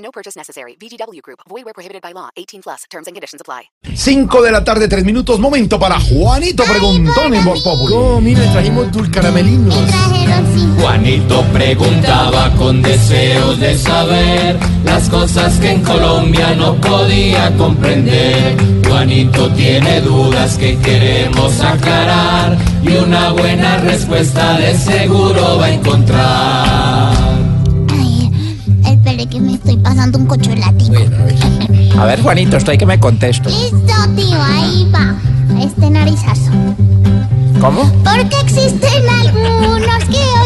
No purchase necessary. VGW Group. Void where prohibited by law. 18 plus. Terms and conditions apply. 5 de la tarde, 3 minutos. Momento para Juanito Preguntón en Voz Populi. Oh, mira, trajimos dulcaramelinos. Juanito preguntaba con deseos de saber las cosas que en Colombia no podía comprender. Juanito tiene dudas que queremos aclarar y una buena respuesta de seguro va a encontrar. Estoy pasando un cocholático. A ver, Juanito, estoy que me contesto. Listo, tío, ahí va. Este narizazo. ¿Cómo? Porque existen algunos que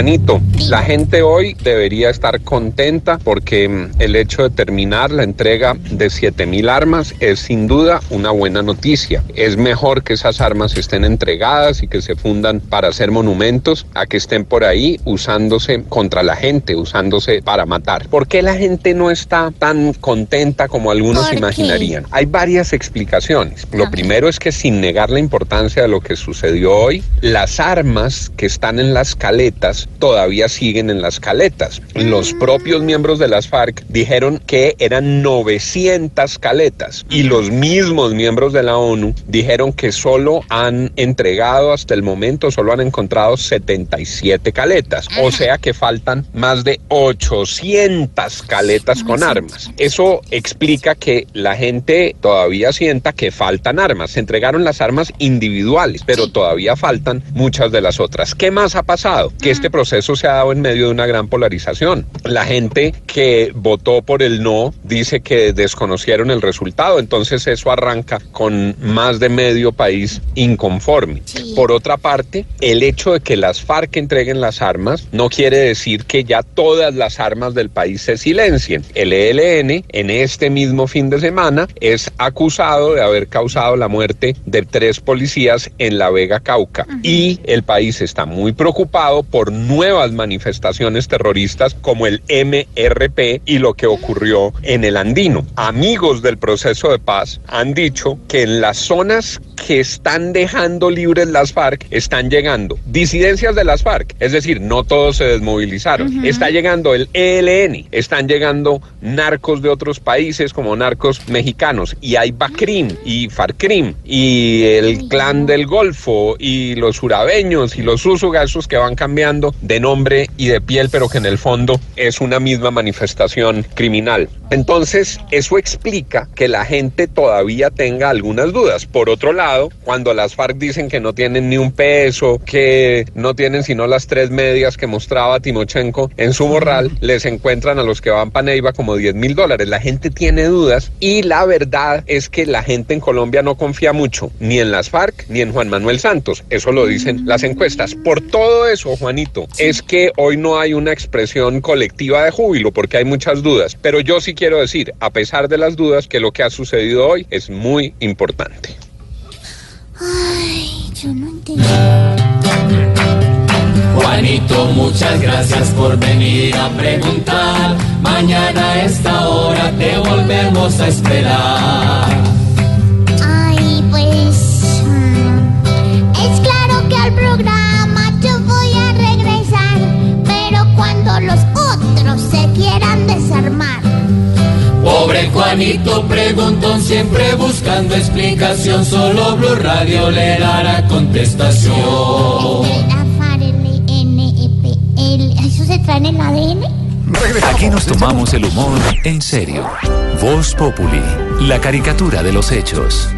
Juanito, la gente hoy debería estar contenta porque mm, el hecho de terminar la entrega de 7000 armas es sin duda una buena noticia. Es mejor que esas armas estén entregadas y que se fundan para hacer monumentos a que estén por ahí usándose contra la gente, usándose para matar. ¿Por qué la gente no está tan contenta como algunos imaginarían? Hay varias explicaciones. Lo primero es que sin negar la importancia de lo que sucedió hoy, las armas que están en las caletas todavía siguen en las caletas. Los propios miembros de las FARC dijeron que eran 900 caletas y los mismos miembros de la ONU dijeron que solo han entregado hasta el momento, solo han encontrado 77 caletas. O sea que faltan más de 800 caletas con armas. Eso explica que la gente todavía sienta que faltan armas. Se entregaron las armas individuales, pero todavía faltan muchas de las otras. ¿Qué más ha pasado? Que este proceso se ha dado en medio de una gran polarización. La gente que votó por el no dice que desconocieron el resultado, entonces eso arranca con más de medio país inconforme. Por otra parte, el hecho de que las FARC entreguen las armas no quiere decir que ya todas las armas del país se silencien. El ELN en este mismo fin de semana es acusado de haber causado la muerte de tres policías en la Vega Cauca y el país está muy preocupado por nuevas manifestaciones terroristas como el MRP y lo que ocurrió en el Andino. Amigos del proceso de paz han dicho que en las zonas que están dejando libres las FARC están llegando disidencias de las FARC, es decir, no todos se desmovilizaron. Está llegando el ELN, están llegando narcos de otros países como narcos mexicanos y hay BACRIM y FARCRIM y el clan del Golfo y los urabeños y los úsuga, esos que van cambiando de nombre y de piel, pero que en el fondo es una misma manifestación criminal. Entonces, eso explica que la gente todavía tenga algunas dudas. Por otro lado, cuando las FARC dicen que no tienen ni un peso, que no tienen sino las tres medias que mostraba Timochenko en su morral, les encuentran a los que van para Neiva como 10 mil dólares. La gente tiene dudas y la verdad es que la gente en Colombia no confía mucho ni en las FARC ni en Juan Manuel Santos. Eso lo dicen las encuestas. Por todo eso, Juanito, es que hoy no hay una expresión colectiva de júbilo porque hay muchas dudas. Pero yo sí quiero decir, a pesar de las dudas, que lo que ha sucedido hoy es muy importante. Ay, yo no entiendo. Juanito, muchas gracias por venir a preguntar. Mañana a esta hora te volvemos a esperar. Ay, pues. mm, Es claro que al programa Juanito preguntón, siempre buscando explicación. Solo Blue Radio le dará contestación. La FARC, NEPL, ¿Eso se trae en el ADN? Aquí nos tomamos el humor en serio. Voz Populi, la caricatura de los hechos.